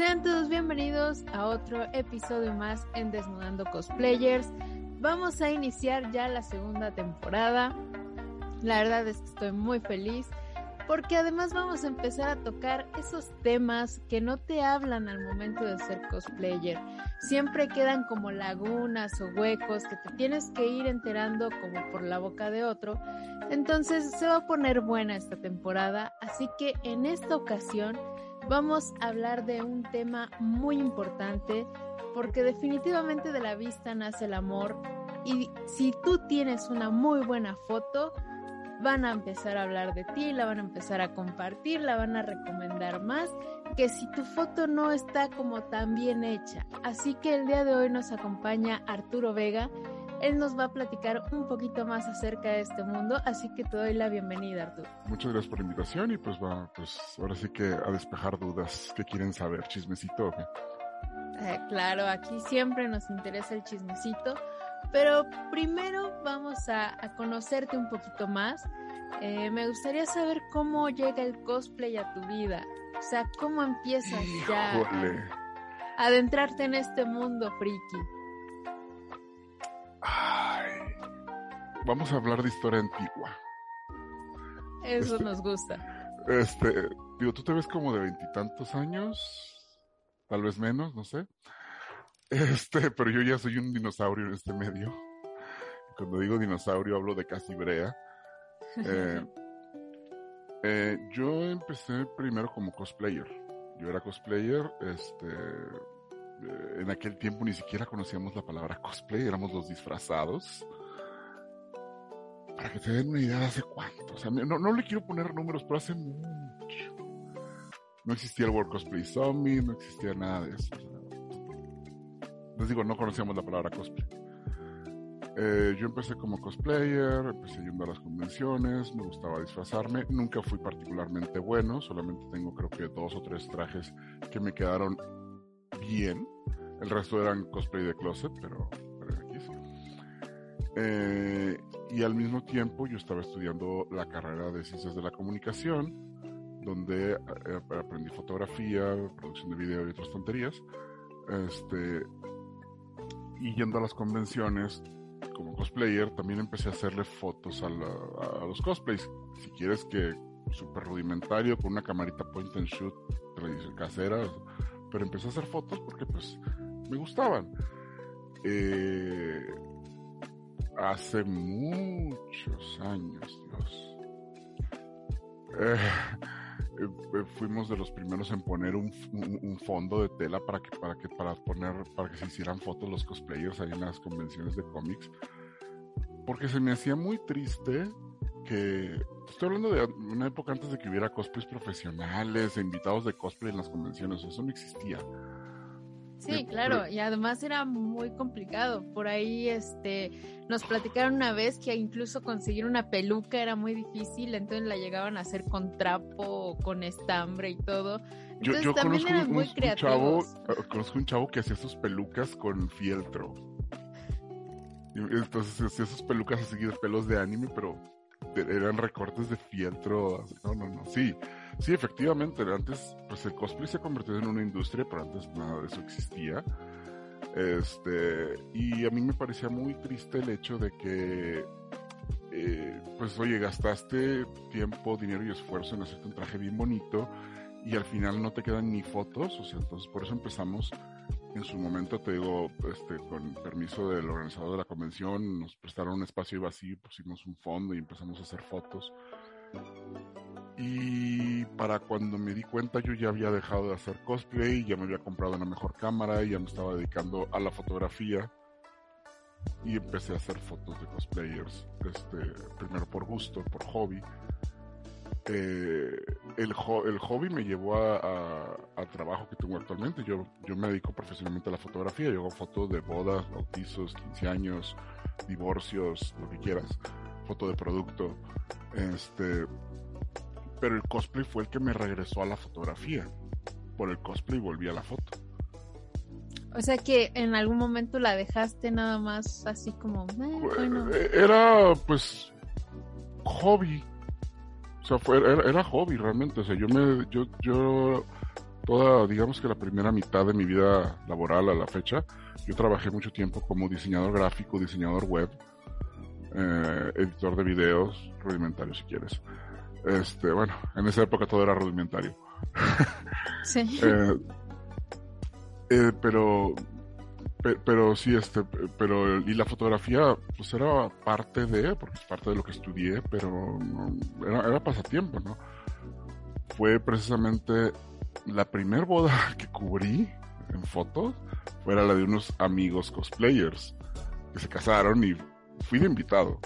Sean todos bienvenidos a otro episodio más en Desnudando Cosplayers. Vamos a iniciar ya la segunda temporada. La verdad es que estoy muy feliz porque además vamos a empezar a tocar esos temas que no te hablan al momento de ser cosplayer. Siempre quedan como lagunas o huecos que te tienes que ir enterando como por la boca de otro. Entonces se va a poner buena esta temporada, así que en esta ocasión vamos a hablar de un tema muy importante porque definitivamente de la vista nace el amor y si tú tienes una muy buena foto, van a empezar a hablar de ti, la van a empezar a compartir, la van a recomendar más que si tu foto no está como tan bien hecha. Así que el día de hoy nos acompaña Arturo Vega él nos va a platicar un poquito más acerca de este mundo, así que te doy la bienvenida, Arturo. Muchas gracias por la invitación y pues va, pues ahora sí que a despejar dudas que quieren saber, chismecito. Eh, claro, aquí siempre nos interesa el chismecito, pero primero vamos a, conocerte un poquito más. Eh, me gustaría saber cómo llega el cosplay a tu vida, o sea, cómo empiezas ya a adentrarte en este mundo friki. Vamos a hablar de historia antigua. Eso este, nos gusta. Este, digo, tú te ves como de veintitantos años, tal vez menos, no sé. Este, pero yo ya soy un dinosaurio en este medio. Cuando digo dinosaurio hablo de casi brea. Eh, eh, yo empecé primero como cosplayer. Yo era cosplayer, este, en aquel tiempo ni siquiera conocíamos la palabra cosplay, éramos los disfrazados. Para que te den una idea de hace cuánto. O sea, no, no le quiero poner números, pero hace mucho. No existía el World Cosplay Summit, no existía nada de eso. Les digo, no conocíamos la palabra cosplay. Eh, yo empecé como cosplayer, empecé yendo a las convenciones, me gustaba disfrazarme, nunca fui particularmente bueno, solamente tengo creo que dos o tres trajes que me quedaron bien. El resto eran cosplay de closet, pero, aquí sí. Eh, y al mismo tiempo yo estaba estudiando la carrera de ciencias de la comunicación, donde eh, aprendí fotografía, producción de video y otras tonterías. Este, y yendo a las convenciones como cosplayer, también empecé a hacerle fotos a, a los cosplays. Si quieres que súper rudimentario, con una camarita point and shoot casera, pero empecé a hacer fotos porque pues me gustaban. Eh, hace muchos años, Dios. Eh, eh, fuimos de los primeros en poner un, fondo de tela para que para que para poner para que se hicieran fotos los cosplayers ahí en las convenciones de cómics porque se me hacía muy triste que estoy hablando de una época antes de que hubiera cosplays profesionales e invitados de cosplay en las convenciones, eso no existía. Sí, claro, y además era muy complicado. Por ahí este nos platicaron una vez que incluso conseguir una peluca era muy difícil, entonces la llegaban a hacer con trapo, con estambre y todo. Entonces yo, también conozco eran muy creativos. chavo, eh, conozco un chavo que hacía sus pelucas con fieltro. Entonces hacía sus pelucas así de pelos de anime, pero eran recortes de fieltro. No, no, no. Sí, sí, efectivamente. Antes, pues el cosplay se ha convertido en una industria, pero antes nada de eso existía. Este, y a mí me parecía muy triste el hecho de que, eh, pues oye, gastaste tiempo, dinero y esfuerzo en hacerte un traje bien bonito y al final no te quedan ni fotos. O sea, entonces por eso empezamos en su momento, te digo, este, con permiso del organizador de la convención, nos prestaron un espacio vacío, pusimos un fondo y empezamos a hacer fotos. Y para cuando me di cuenta, yo ya había dejado de hacer cosplay, ya me había comprado una mejor cámara, ya me estaba dedicando a la fotografía. Y empecé a hacer fotos de cosplayers, este, primero por gusto, por hobby. Eh, el, el, hobby me llevó a, trabajo que tengo actualmente. Yo, yo me dedico profesionalmente a la fotografía. Yo hago fotos de bodas, bautizos, 15 años, divorcios, lo que quieras. Foto de producto. Este, pero el cosplay fue el que me regresó a la fotografía. Por el cosplay volví a la foto. O sea que en algún momento la dejaste nada más así como... Eh, era pues hobby. O sea, fue, era, hobby realmente. O sea, yo me, yo, yo, toda, digamos que la primera mitad de mi vida laboral a la fecha, yo trabajé mucho tiempo como diseñador gráfico, diseñador web, eh, editor de videos, rudimentario si quieres. Este, bueno, en esa época todo era rudimentario. Sí. Eh, eh, pero pero sí, este, pero, y la fotografía, pues era parte de, porque es parte de lo que estudié, pero era, era, pasatiempo, ¿no? Fue precisamente la primer boda que cubrí en fotos, fue la de unos amigos cosplayers que se casaron y fui de invitado,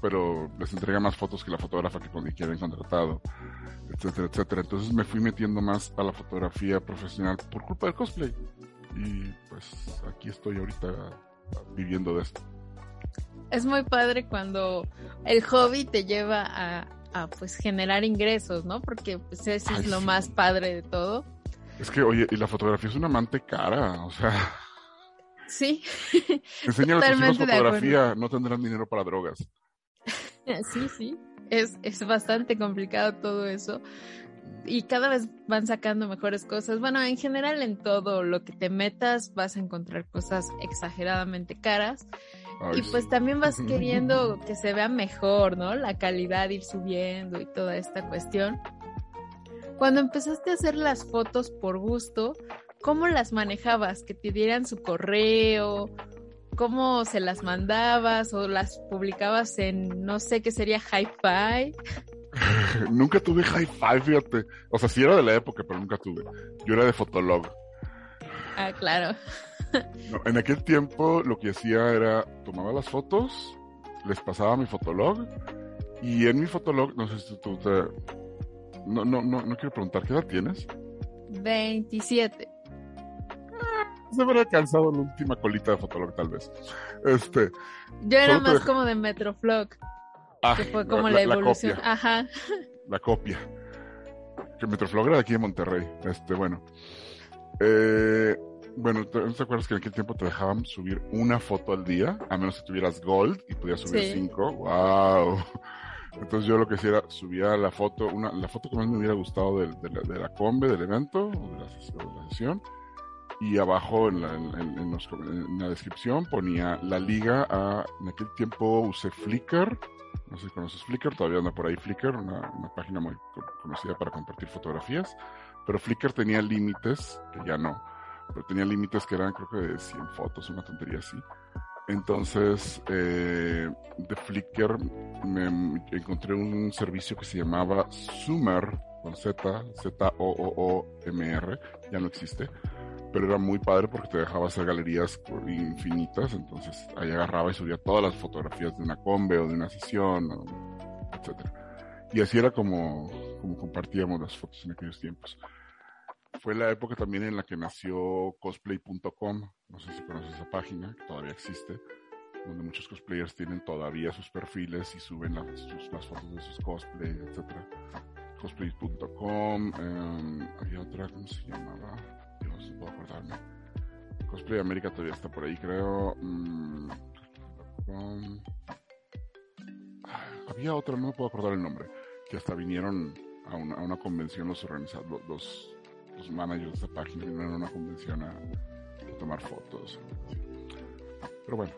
pero les entregué más fotos que la fotógrafa que, que habían contratado, etcétera, etcétera. Entonces me fui metiendo más a la fotografía profesional por culpa del cosplay y pues aquí estoy ahorita viviendo de esto. Es muy padre cuando el hobby te lleva a, pues generar ingresos, ¿no? Porque pues eso es lo más padre de todo. Es que, oye, y la fotografía es una amante cara, o sea. Sí. Enseñan a tus fotografía, no tendrán dinero para drogas. Sí, sí. Es, es bastante complicado todo eso y cada vez van sacando mejores cosas. Bueno, en general en todo lo que te metas vas a encontrar cosas exageradamente caras. y pues también vas queriendo que se vea mejor, ¿no? La calidad ir subiendo y toda esta cuestión. Cuando empezaste a hacer las fotos por gusto, ¿cómo las manejabas? ¿Que te dieran su correo? ¿Cómo se las mandabas? ¿O las publicabas en, no sé qué sería, hi-fi? nunca tuve hi-fi, fíjate. O sea, sí era de la época, pero nunca tuve. Yo era de Fotolog. Ah, claro. en aquel tiempo lo que hacía era tomaba las fotos, les pasaba mi Fotolog y en mi Fotolog, no sé si tú te... No, no, no, no quiero preguntar, ¿qué edad tienes? 27. Se habría cansado la última colita de Fotolog, tal vez. Este. Yo era más como de Metroflog. Ah, que fue como la, evolución. copia. Ajá. La copia. Que Metroflog era de aquí de Monterrey. Este, bueno. Eh, bueno, ¿no te acuerdas que en aquel tiempo te dejaban subir una foto al día? A menos que tuvieras Gold y podías subir cinco. ¡Wow! Entonces yo lo que hacía era subía la foto, una, la foto que más me hubiera gustado de, de, la, combe, del evento, o de la, sesión, y abajo en la, en la, descripción ponía la liga a, en aquel tiempo usé Flickr, no sé si conoces Flickr, todavía anda por ahí Flickr, una, página muy conocida para compartir fotografías. Pero Flickr tenía límites, que ya no, pero tenía límites que eran creo que de 100 fotos, una tontería así. Entonces, eh, de Flickr me encontré un servicio que se llamaba Summer, con Z, Z-O-O-O-M-R, ya no existe pero era muy padre porque te dejaba hacer galerías infinitas, entonces ahí agarraba y subía todas las fotografías de una combe o de una sesión, etcétera. Y así era como, como compartíamos las fotos en aquellos tiempos. Fue la época también en la que nació cosplay.com, no sé si conoces esa página, que todavía existe, donde muchos cosplayers tienen todavía sus perfiles y suben las, las fotos de sus cosplays, etcétera. Cosplay.com, eh, había otra, ¿cómo se llamaba? No puedo acordarme. Cosplay América todavía está por ahí, creo. Mm, había otra, no me puedo acordar el nombre, que hasta vinieron a una, a una convención los organizadores, los, los, managers de esta página, vinieron a una convención a, a tomar fotos. Pero bueno.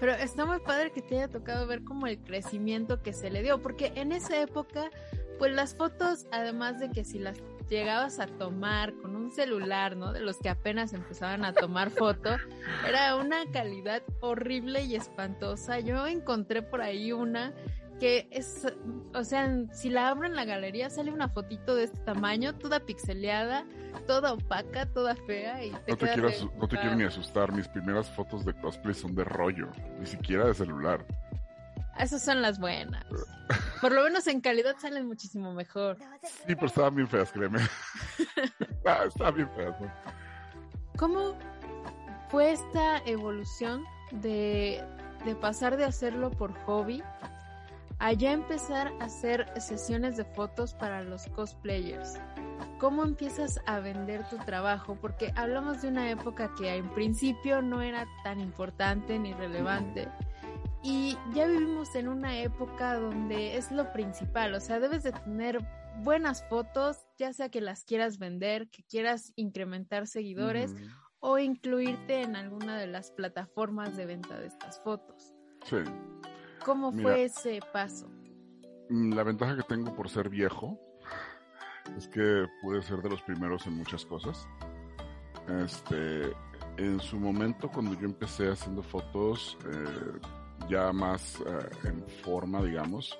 Pero está muy padre que te haya tocado ver como el crecimiento que se le dio, porque en esa época, pues las fotos, además de que si las llegabas a tomar con un celular, ¿no? De los que apenas empezaban a tomar foto, era una calidad horrible y espantosa. Yo encontré por ahí una que es, o sea, si la abro en la galería sale una fotito de este tamaño, toda pixeleada, toda opaca, toda fea y no te, quiero, no te quiero ni asustar, mis primeras fotos de cosplay son de rollo, ni siquiera de celular. Esas son las buenas. Por lo menos en calidad salen muchísimo mejor. Sí, pero estaban bien feas, créeme. ah, estaban bien feas. ¿no? ¿Cómo fue esta evolución de, de pasar de hacerlo por hobby a ya empezar a hacer sesiones de fotos para los cosplayers? ¿Cómo empiezas a vender tu trabajo? Porque hablamos de una época que en principio no era tan importante ni relevante. Y ya vivimos en una época donde es lo principal, o sea, debes de tener buenas fotos, ya sea que las quieras vender, que quieras incrementar seguidores o incluirte en alguna de las plataformas de venta de estas fotos. Sí. ¿Cómo Mira. fue ese paso? Mm, La ventaja que tengo por ser viejo es que pude ser de los primeros en muchas cosas. Este, en su momento, cuando yo empecé haciendo fotos eh, ya más eh, en forma, digamos,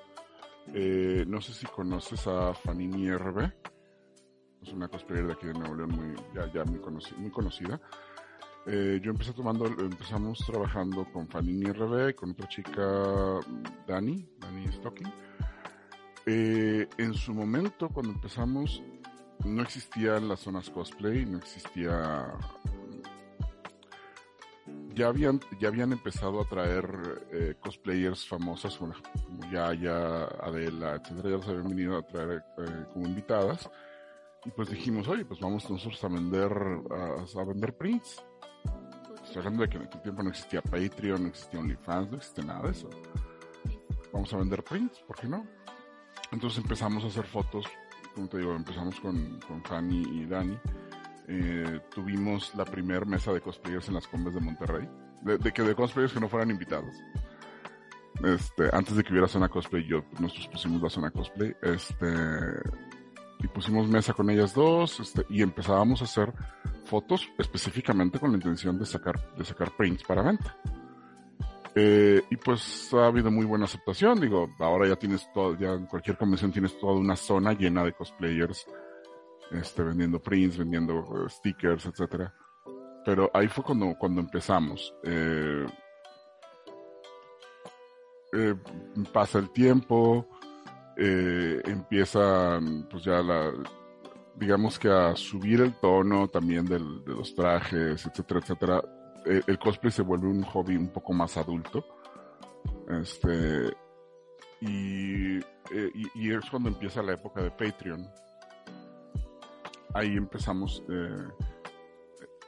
eh, no sé si conoces a Fanini RB. Es una cosplayer de aquí de Nuevo León muy, ya, ya muy, muy conocida. Eh, yo empecé tomando, empezamos trabajando con Fanini RB, con otra chica, Dani, Dani Stocking. Eh, en su momento, cuando empezamos, no existían las zonas cosplay, no existía... Ya habían, ya habían empezado a traer eh, cosplayers famosas como, como Yaya, Adela, etcétera, ya los habían venido a traer eh, como invitadas. Y pues dijimos, oye, pues vamos nosotros a vender, a, a vender prints. Estoy hablando de que en aquel tiempo no existía Patreon, no existía OnlyFans, no existía nada de eso. Vamos a vender prints, ¿por qué no? Entonces empezamos a hacer fotos, como te digo, empezamos con, con Fanny y Dani. Eh, tuvimos la primer mesa de cosplayers en las combes de Monterrey. De, de que de cosplayers que no fueran invitados. Este, antes de que hubiera zona cosplay, yo, nosotros pusimos la zona cosplay. Este, y pusimos mesa con ellas dos, este, y empezábamos a hacer fotos específicamente con la intención de sacar, de sacar prints para venta. Eh, y pues ha habido muy buena aceptación, digo, ahora ya tienes todo, ya en cualquier convención tienes toda una zona llena de cosplayers, este, vendiendo prints, vendiendo eh, stickers, etcétera. Pero ahí fue cuando, cuando empezamos. Eh, eh, pasa el tiempo, eh, empiezan pues ya digamos que a subir el tono también del- de los trajes, etcétera, etcétera. El cosplay se vuelve un hobby un poco más adulto. Este, y, y es cuando empieza la época de Patreon. Ahí empezamos. eh,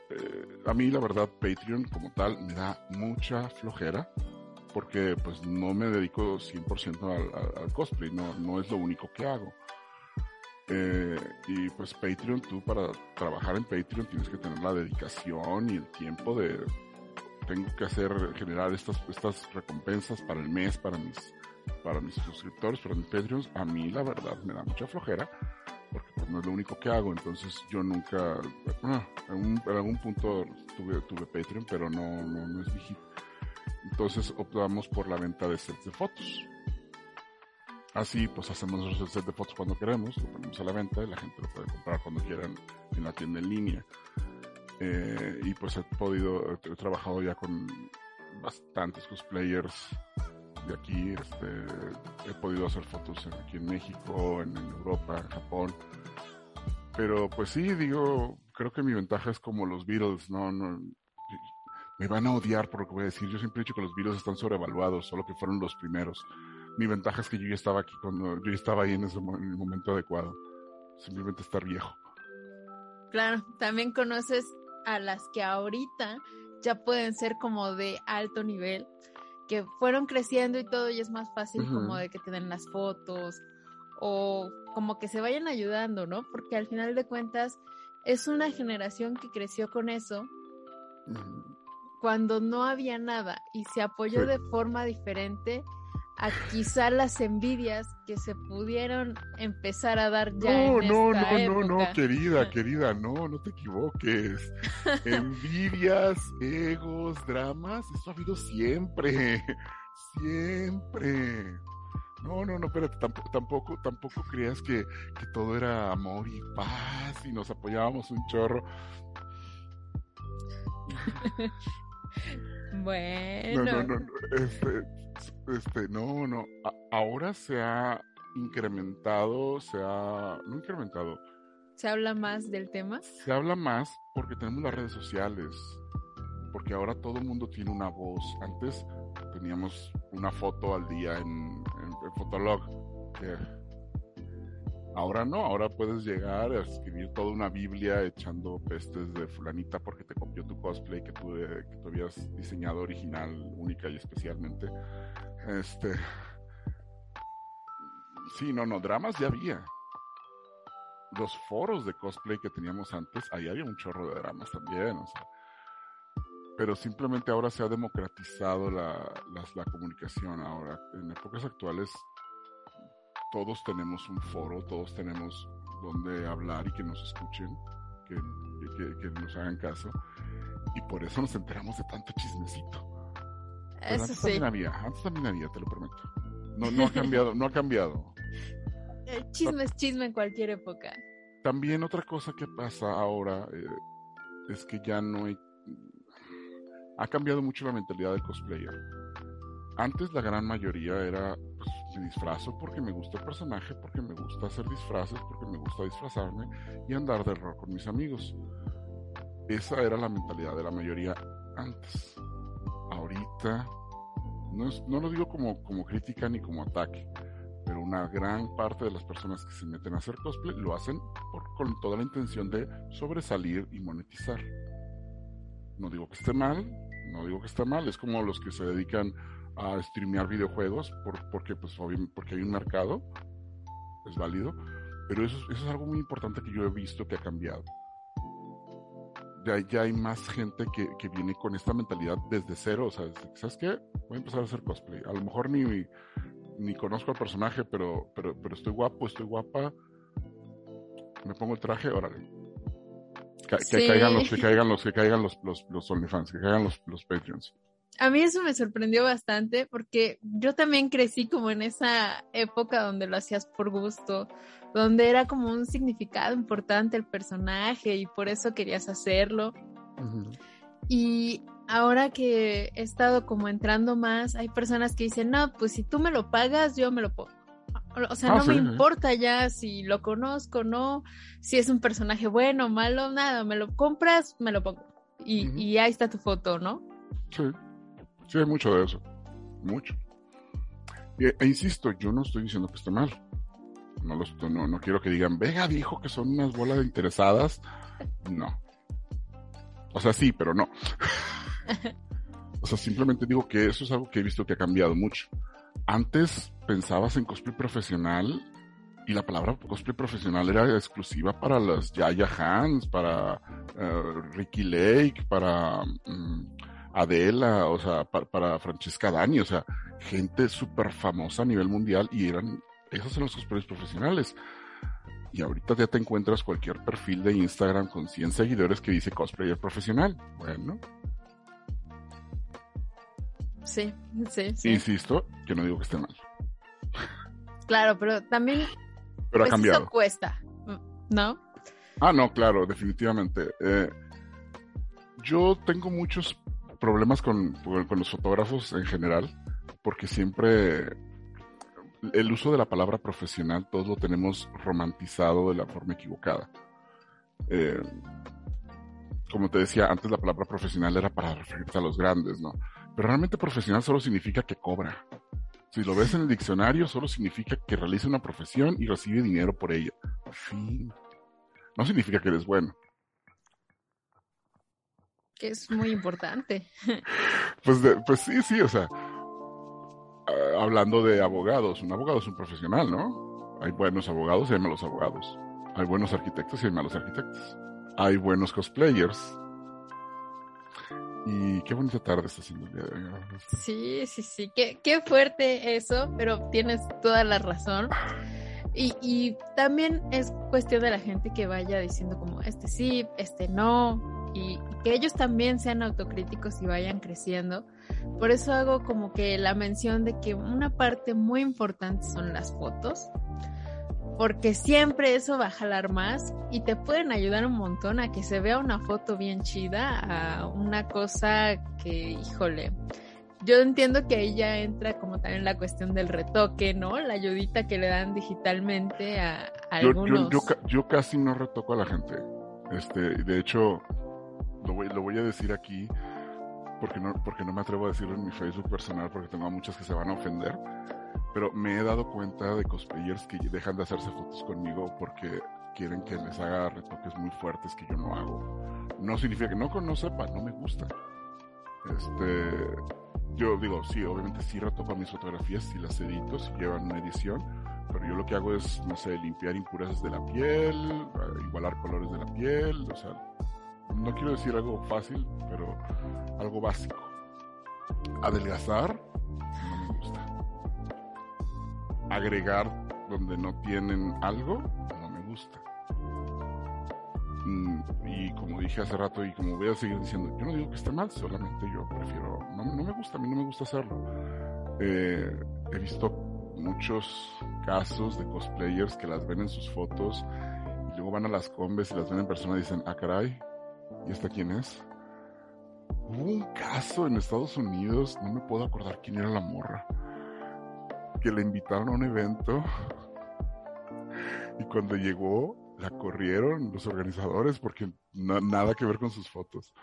eh, a mí, la verdad, Patreon como tal me da mucha flojera porque pues no me dedico 100% al, al- cosplay, no, no es lo único que hago. Eh, y pues Patreon, tú para trabajar en Patreon tienes que tener la dedicación y el tiempo de, tengo que hacer, generar estas, estas recompensas para el mes, para mis, para mis suscriptores, para mis Patreons. A mí la verdad me da mucha flojera porque pues, no es lo único que hago, entonces yo nunca, bueno, en, en algún punto tuve, tuve Patreon, pero no, no, no es hit. Entonces optamos por la venta de sets de fotos. Así pues hacemos nuestro set de fotos cuando queremos, lo ponemos a la venta y la gente lo puede comprar cuando quieran en la tienda en línea. Eh, y pues he podido, he trabajado ya con bastantes cosplayers de aquí, este, he podido hacer fotos aquí en México, en, Europa, en Japón. Pero pues sí, digo, creo que mi ventaja es como los Beatles, no, no, me van a odiar por lo que voy a decir. Yo siempre he dicho que los Beatles están sobrevaluados, solo que fueron los primeros. Mi ventaja es que yo ya estaba aquí cuando, yo estaba ahí en ese en el momento adecuado. Simplemente estar viejo. Claro, también conoces a las que ahorita ya pueden ser como de alto nivel, que fueron creciendo y todo y es más fácil como de que te den las fotos o como que se vayan ayudando, ¿no? Porque al final de cuentas es una generación que creció con eso cuando no había nada y se apoyó Sí. de forma diferente a quizá las envidias que se pudieron empezar a dar ya No, en no, esta no, no, no, querida, querida, no, no te equivoques. Envidias, egos, dramas, eso ha habido siempre, siempre. No, no, no, espérate, tampoco, tampoco, tampoco creas que, que todo era amor y paz y nos apoyábamos un chorro. Bueno, No, no, no, no, este, Este, no, no. ahora se ha incrementado, se ha. No incrementado. ¿Se habla más del tema? Se habla más porque tenemos las redes sociales. Porque ahora todo el mundo tiene una voz. Antes teníamos una foto al día en, en, Fotolog. Ahora no, ahora puedes llegar a escribir toda una Biblia echando pestes de fulanita porque te copió tu cosplay que tú, eh, habías diseñado original, única y especialmente. Este. Sí, no, no, dramas ya había. Los foros de cosplay que teníamos antes, ahí había un chorro de dramas también, o sea. Pero simplemente ahora se ha democratizado la, la comunicación. Ahora, en épocas actuales, todos tenemos un foro, todos tenemos donde hablar y que nos escuchen, que, que, nos hagan caso. Y por eso nos enteramos de tanto chismecito. eso antes sí. también había, antes también había, te lo prometo. No, no ha cambiado, no ha cambiado. El chisme es chisme en cualquier época. También otra cosa que pasa ahora eh, es que ya no hay... Ha cambiado mucho la mentalidad del cosplayer. Antes la gran mayoría era me disfrazo porque me gusta el personaje, porque me gusta hacer disfraces, porque me gusta disfrazarme y andar de error con mis amigos. Esa era la mentalidad de la mayoría antes. Ahorita, no, no lo digo como, como crítica ni como ataque, pero una gran parte de las personas que se meten a hacer cosplay lo hacen con toda la intención de sobresalir y monetizar. No digo que esté mal, no digo que esté mal, es como los que se dedican a streamear videojuegos por, porque, pues, porque hay un mercado, es válido, pero eso, eso es algo muy importante que yo he visto que ha cambiado. Ya, ya hay más gente que, que, viene con esta mentalidad desde cero, o sea, ¿sabes qué? Voy a empezar a hacer cosplay. A lo mejor ni, ni conozco al personaje, pero, pero, pero estoy guapo, estoy guapa, me pongo el traje, órale. Que, que caigan los, que caigan los, que caigan los, los, los OnlyFans, que caigan los, los Patreons a mí eso me sorprendió bastante porque yo también crecí como en esa época donde lo hacías por gusto, donde era como un significado importante el personaje y por eso querías hacerlo. Y ahora que he estado como entrando más, hay personas que dicen, no, pues si tú me lo pagas, yo me lo pongo. O sea, Ah, no sí, me importa ya si lo conozco, no, si es un personaje bueno, malo, nada, me lo compras, me lo pongo. Y, y ahí está tu foto, ¿no? Sí, sí, hay mucho de eso. Mucho. E, e insisto, yo no estoy diciendo que esté mal. No, lo estoy- no, no quiero que digan, Vega dijo que son unas bolas de interesadas. No. O sea, sí, pero no. o sea, simplemente digo que eso es algo que he visto que ha cambiado mucho. Antes pensabas en cosplay profesional y la palabra cosplay profesional era exclusiva para las Yaya Hans, para eh, Ricky Lake, para mm, Adela, o sea, pa- para, Francesca Dani, o sea, gente súper famosa a nivel mundial y eran, esos eran los cosplayers profesionales. Y ahorita ya te encuentras cualquier perfil de Instagram con 100 seguidores que dice cosplayer profesional. Bueno, Sí, sí, sí. insisto, que no digo que esté mal, Claro, pero también pero ha pues, cambiado. eso cuesta, ¿no? Ah, no, claro, definitivamente. Eh, yo tengo muchos problemas con, con los fotógrafos en general, porque siempre el uso de la palabra profesional, todos lo tenemos romantizado de la forma equivocada. Eh, como te decía, antes la palabra profesional era para referirse a los grandes, ¿no? Pero realmente profesional solo significa que cobra. Si lo ves en el diccionario, solo significa que realiza una profesión y recibe dinero por ella. Fin. No significa que eres bueno. Que es muy importante. Pues, de- pues sí, sí, o sea, ah, hablando de abogados, un abogado es un profesional, ¿no? Hay buenos abogados y hay malos abogados. Hay buenos arquitectos y hay malos arquitectos. Hay buenos cosplayers. Y qué bonita tarde está haciendo el día de hoy. Sí, sí, sí. Qué, qué fuerte eso, pero tienes toda la razón. Y, y también es cuestión de la gente que vaya diciendo como este sí, este no, y que ellos también sean autocríticos y vayan creciendo. Por eso hago como que la mención de que una parte muy importante son las fotos, porque siempre eso va a jalar más y te pueden ayudar un montón a que se vea una foto bien chida, a una cosa que, híjole, yo entiendo que ahí ya entra como también la cuestión del retoque, ¿no? La ayudita que le dan digitalmente a, algunos. Yo, yo, casi no retoco a la gente. Este, de hecho, lo voy, lo voy a decir aquí porque no, porque no me atrevo a decirlo en mi Facebook personal porque tengo a muchas que se van a ofender. Pero me he dado cuenta de cosplayers que dejan de hacerse fotos conmigo porque quieren que les haga retoques muy fuertes que yo no hago. No significa que no, no sepa, no me gusta. Este, yo digo, sí, obviamente sí retoco mis fotografías, si las edito, si llevan una edición, pero yo lo que hago es, no sé, limpiar impurezas de la piel, igualar colores de la piel, o sea, no quiero decir algo fácil, pero algo básico. Adelgazar, no me gusta. Agregar donde no tienen algo, no me gusta. Mm, y como dije hace rato y como voy a seguir diciendo, yo no digo que esté mal, solamente yo prefiero, no, me gusta, a mí no me gusta hacerlo. Eh, he visto muchos casos de cosplayers que las ven en sus fotos y luego van a las combes y las ven en persona y dicen, ah caray, ¿y esta quién es? Hubo un caso en Estados Unidos, no me puedo acordar quién era la morra, que le invitaron a un evento y cuando llegó la corrieron los organizadores porque nada que ver con sus fotos.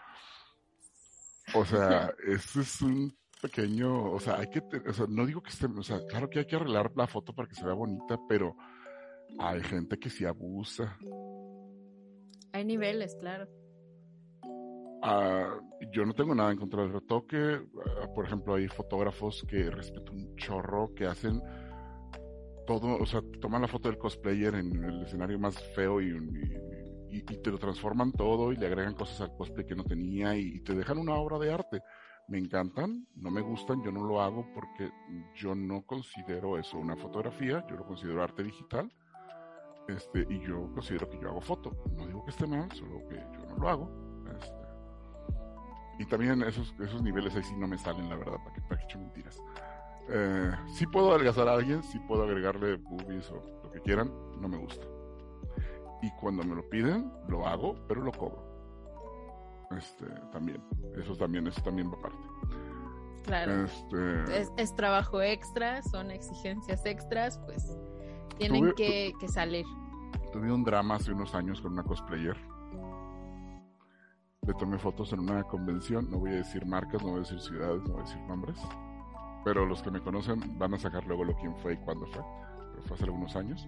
O sea, eso es un pequeño, o sea, hay que, o sea, no digo que esté, o sea, claro que hay que arreglar la foto para que se vea bonita, pero hay gente que sí abusa. Hay niveles, claro. Ah, yo no tengo nada en contra del retoque. Ah, por ejemplo, hay fotógrafos que respeto un chorro que hacen todo, o sea, toman la foto del cosplayer en el escenario más feo y, y, te lo transforman todo y le agregan cosas al cosplay que no tenía y, te dejan una obra de arte. Me encantan, no me gustan, yo no lo hago porque yo no considero eso una fotografía, yo lo considero arte digital. Este, y yo considero que yo hago foto. No digo que esté mal, solo que yo no lo hago. Este, y también esos, esos niveles ahí sí no me salen, la verdad, para que, para que mentiras. Eh, si puedo adelgazar a alguien, si puedo agregarle boobies o lo que quieran, no me gusta. Y cuando me lo piden, lo hago, pero lo cobro. Este, también. Eso también, eso también va aparte. Claro. Este, es, trabajo extra, son exigencias extras, pues tienen que, que salir. Tuve un drama hace unos años con una cosplayer. Le tomé fotos en una convención, no voy a decir marcas, no voy a decir ciudades, no voy a decir nombres pero los que me conocen van a sacar luego lo quién fue y cuándo fue, pero fue hace algunos años.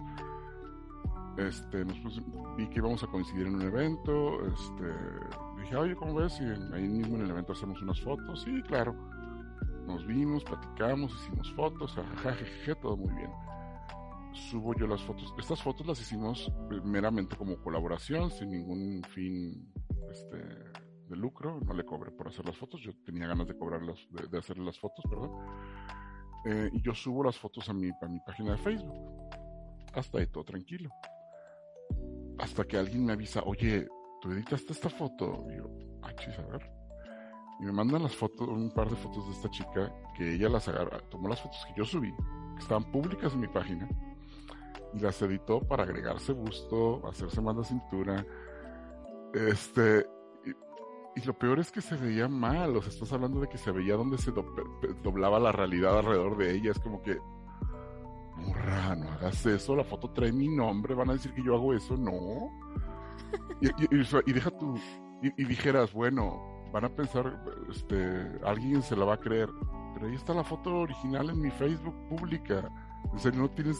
Este, vi que íbamos a coincidir en un evento, este, dije, oye, ¿cómo ves? Y ahí mismo en el evento hacemos unas fotos, sí, claro. Nos vimos, platicamos, hicimos fotos, jajaja, todo muy bien. Subo yo las fotos. Estas fotos las hicimos meramente como colaboración, sin ningún fin, este, de lucro, no le cobré por hacer las fotos, yo tenía ganas de cobrarlas, de, de hacerle las fotos, perdón. Eh, y yo subo las fotos a mi, a mi página de Facebook. Hasta ahí todo tranquilo. Hasta que alguien me avisa, oye, tú editaste esta foto. Y yo, ah, chis, a ver. Me mandan las fotos, un par de fotos de esta chica que ella las agarra, tomó las fotos que yo subí, que estaban públicas en mi página, y las editó para agregarse busto, hacerse más la cintura. Este, y lo peor es que se veía mal, o sea, estás hablando de que se veía donde se doblaba la realidad alrededor de ella, es como que, morra, no hagas eso, la foto trae mi nombre, van a decir que yo hago eso, no. Y, deja tu, y, dijeras, bueno, van a pensar, este, alguien se la va a creer, pero ahí está la foto original en mi Facebook pública, en serio, no tienes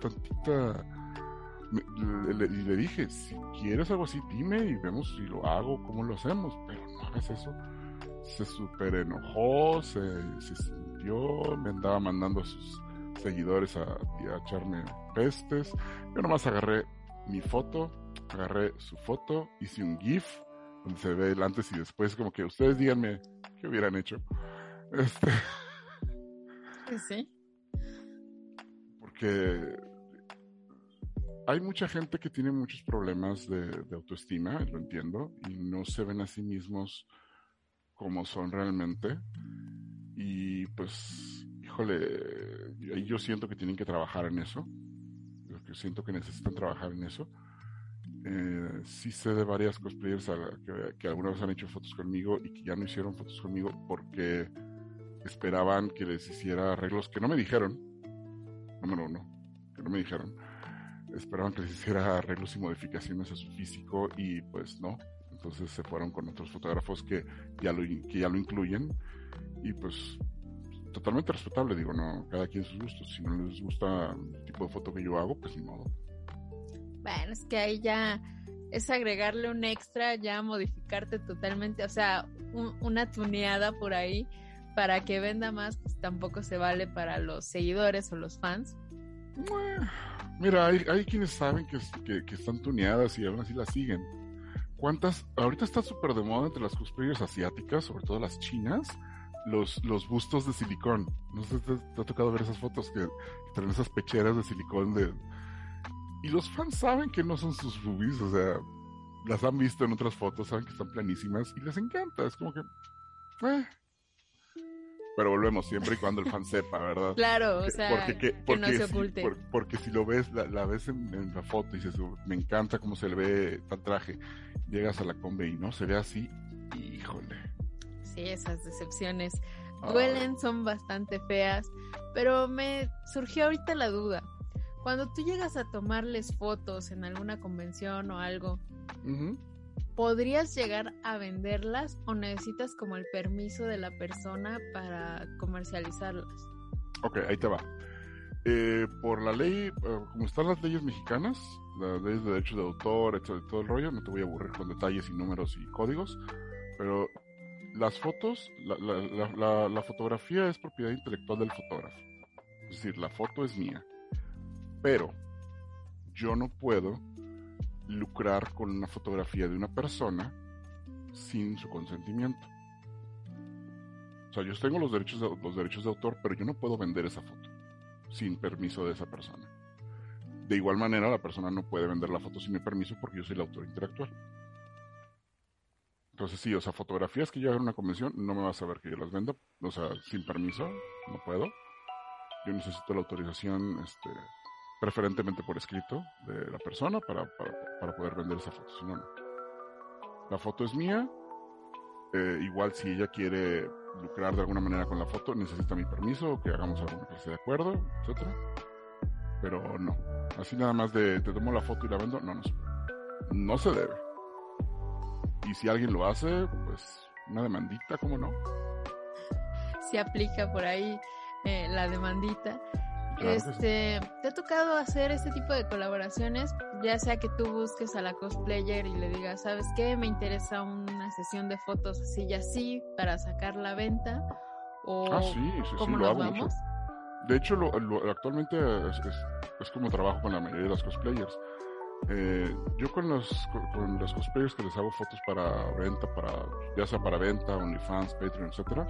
tantita y le, dije, si quieres algo así, dime y vemos si lo hago, cómo lo hacemos, pero no hagas eso. Se super enojó, se, sintió, me andaba mandando a sus seguidores a, a echarme pestes. Yo nomás agarré mi foto, agarré su foto, hice un GIF donde se ve el antes y después, como que ustedes díganme qué hubieran hecho. Este. Sí. Porque hay mucha gente que tiene muchos problemas de, autoestima, lo entiendo, y no se ven a sí mismos como son realmente. Y pues, híjole, yo siento que tienen que trabajar en eso. Yo siento que necesitan trabajar en eso. Eh, sí sé de varias cosplayers que, que alguna vez han hecho fotos conmigo y que ya no hicieron fotos conmigo porque esperaban que les hiciera arreglos que no me dijeron. Número uno, que no me dijeron. Esperaban que les hiciera arreglos y modificaciones a su físico y pues no. Entonces se fueron con otros fotógrafos que ya lo, que ya lo incluyen y pues totalmente respetable, digo, no, cada quien sus gustos. Si no les gusta el tipo de foto que yo hago, pues ni modo. Bueno, es que ahí ya es agregarle un extra, ya modificarte totalmente, o sea, una tuneada por ahí para que venda más, pues tampoco se vale para los seguidores o los fans. Mira, hay, hay quienes saben que, que, están tuneadas y aún así las siguen. ¿Cuántas? Ahorita está súper de moda entre las cosplayers asiáticas, sobre todo las chinas, los, los bustos de silicón. No sé si te, ha tocado ver esas fotos que, traen esas pecheras de silicón de, y los fans saben que no son sus rubies, o sea, las han visto en otras fotos, saben que están planísimas y les encanta. Es como que. Eh. Pero volvemos siempre y cuando el fan sepa, ¿verdad? Claro, o sea, porque, que no se oculte. porque si lo ves, la, ves en, la foto y dices, me encanta cómo se le ve tal traje, llegas a la combe y no se ve así, híjole. Sí, esas decepciones duelen, son bastante feas, pero me surgió ahorita la duda. Cuando tú llegas a tomarles fotos en alguna convención o algo, ¿podrías llegar a venderlas o necesitas como el permiso de la persona para comercializarlas? Ok, ahí te va. Eh, por la ley, eh, como están las leyes mexicanas, las leyes de derechos de autor, etc., todo el rollo, no te voy a aburrir con detalles y números y códigos, pero las fotos, la, la fotografía es propiedad intelectual del fotógrafo. Es decir, la foto es mía. Pero yo no puedo lucrar con una fotografía de una persona sin su consentimiento. O sea, yo tengo los derechos, de, los derechos de autor, pero yo no puedo vender esa foto sin permiso de esa persona. De igual manera, la persona no puede vender la foto sin mi permiso porque yo soy el autor intelectual. Entonces, sí, o sea, fotografías que yo haga en una convención, no me vas a ver que yo las venda, o sea, sin permiso, no puedo. Yo necesito la autorización este, preferentemente por escrito de la persona para, para, poder vender esa foto. Si no, no. La foto es mía. Eh, igual si ella quiere lucrar de alguna manera con la foto, necesita mi permiso, que hagamos alguna clase de acuerdo, etcétera. Pero no. Así nada más de te tomo la foto y la vendo, no, no se No se debe. Y si alguien lo hace, pues una demandita, ¿cómo no? Se aplica por ahí eh, la demandita este, ¿Te ha tocado hacer este tipo de colaboraciones? Ya sea que tú busques a la cosplayer y le digas, ¿sabes qué? Me interesa una sesión de fotos así y así para sacar la venta. O ah, sí, sí, ¿cómo lo vamos? De hecho, lo, actualmente es, como trabajo con la mayoría de las cosplayers. Eh, yo con los, con los cosplayers que les hago fotos para venta, para ya sea para venta, OnlyFans, Patreon, etcétera,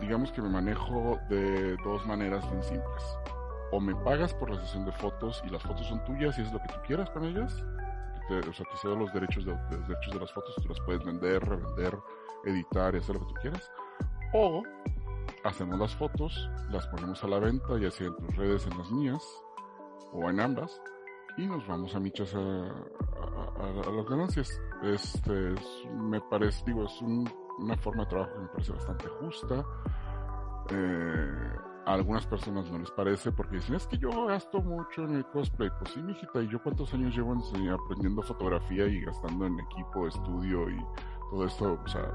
digamos que me manejo de dos maneras bien simples. O me pagas por la sesión de fotos y las fotos son tuyas y es lo que tú quieras con ellas. o sea, te cedo los derechos de, los derechos de las fotos, tú las puedes vender, revender, editar y hacer lo que tú quieras. O hacemos las fotos, las ponemos a la venta, ya sea en tus redes, en las mías, o en ambas, y nos vamos a michas a, a, las ganancias. Este, me parece, digo, es un una forma de trabajo que me parece bastante justa. Eh, a algunas personas no les parece porque dicen, es que yo gasto mucho en el cosplay. Pues sí, mijita, ¿y yo cuántos años llevo aprendiendo fotografía y gastando en equipo, estudio y todo esto? O sea,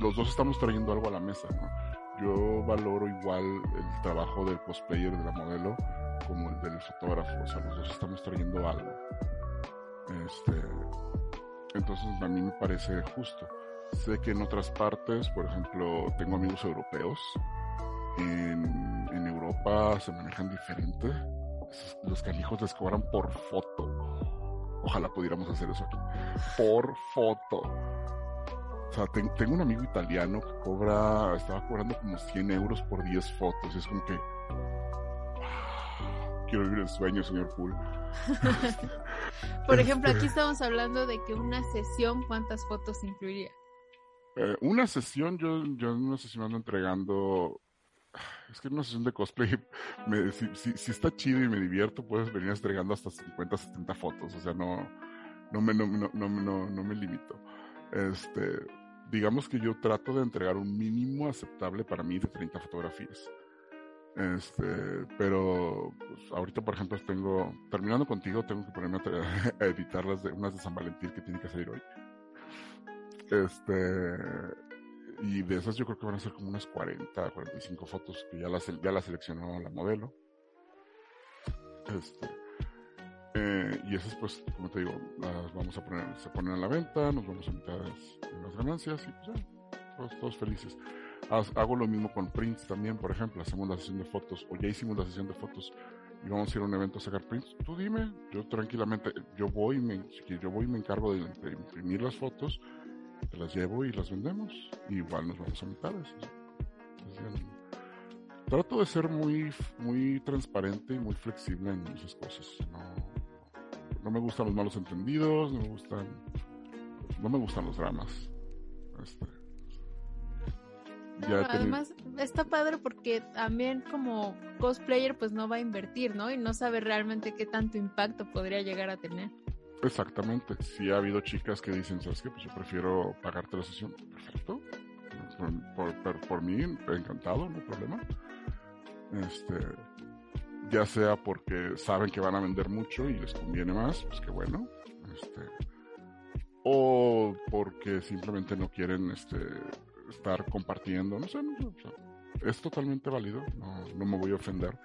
los dos estamos trayendo algo a la mesa, ¿no? Yo valoro igual el trabajo del cosplayer, de la modelo, como el del fotógrafo. O sea, los dos estamos trayendo algo. Este, entonces a mí me parece justo. Sé que en otras partes, por ejemplo, tengo amigos europeos. En, en Europa se manejan diferente. Los canijos les cobran por foto. Ojalá pudiéramos hacer eso aquí. Por foto. O sea, tengo un amigo italiano que cobra, estaba cobrando como 100 euros por 10 fotos. Y es como que. quiero vivir el sueño, señor Pool. por ejemplo, aquí este estamos hablando de que una sesión, ¿cuántas fotos incluiría? Eh, una sesión, yo, yo en una sesión ando entregando. Es que en una sesión de cosplay, me, si, si, está chido y me divierto, puedes venir entregando hasta 50, 70 fotos. O sea, no, no, me, no, no, no, no me limito. Este, digamos que yo trato de entregar un mínimo aceptable para mí de 30 fotografías. Este, pero pues, ahorita, por ejemplo, tengo, terminando contigo, tengo que ponerme a, editar las de, unas de San Valentín que tienen que salir hoy. Este, y de esas yo creo que van a ser como unas 40, 45 fotos que ya las, ya las seleccionó la modelo. Este, eh, y esas, pues, como te digo, las vamos a poner, se ponen a la venta, nos vamos a meter en las ganancias y pues ya, todos, felices. hago lo mismo con prints también, por ejemplo, hacemos la sesión de fotos o ya hicimos la sesión de fotos y vamos a ir a un evento a sacar prints. Tú dime, yo tranquilamente, yo voy, me, yo voy y me encargo de, imprimir las fotos, las llevo y las vendemos. Y igual nos vamos a mitades. trato de ser muy, muy transparente y muy flexible en esas cosas. No, no me gustan los malos entendidos, no me gustan, no me gustan los dramas. Este, además, está padre porque también como cosplayer pues no va a invertir, ¿no? Y no sabe realmente qué tanto impacto podría llegar a tener. Exactamente. Sí ha habido chicas que dicen, ¿sabes qué? Pues yo prefiero pagarte la sesión. Perfecto. Por, por mí, encantado, no hay problema. Este, ya sea porque saben que van a vender mucho y les conviene más, pues que bueno, este, o porque simplemente no quieren este, estar compartiendo, no sé, es totalmente válido, no, no me voy a ofender.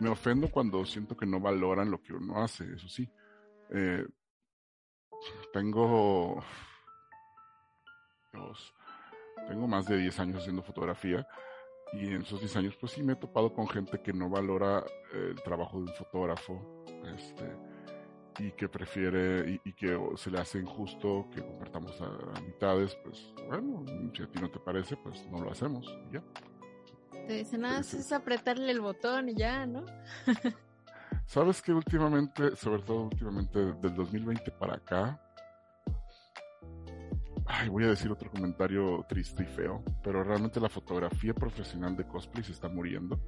Me ofendo cuando siento que no valoran lo que uno hace, eso sí. Eh, tengo, tengo más de 10 años haciendo fotografía y en esos 10 años, pues sí me he topado con gente que no valora el trabajo de un fotógrafo, este, y que prefiere, y, que se le hace injusto que compartamos a, mitades, pues bueno, si a ti no te parece, pues no lo hacemos, ya. Te dicen, nada, es apretarle el botón y ya, ¿no? Sabes que últimamente, sobre todo últimamente del 2020 para acá, Ay, voy a decir otro comentario triste y feo, pero realmente la fotografía profesional de cosplay se está muriendo.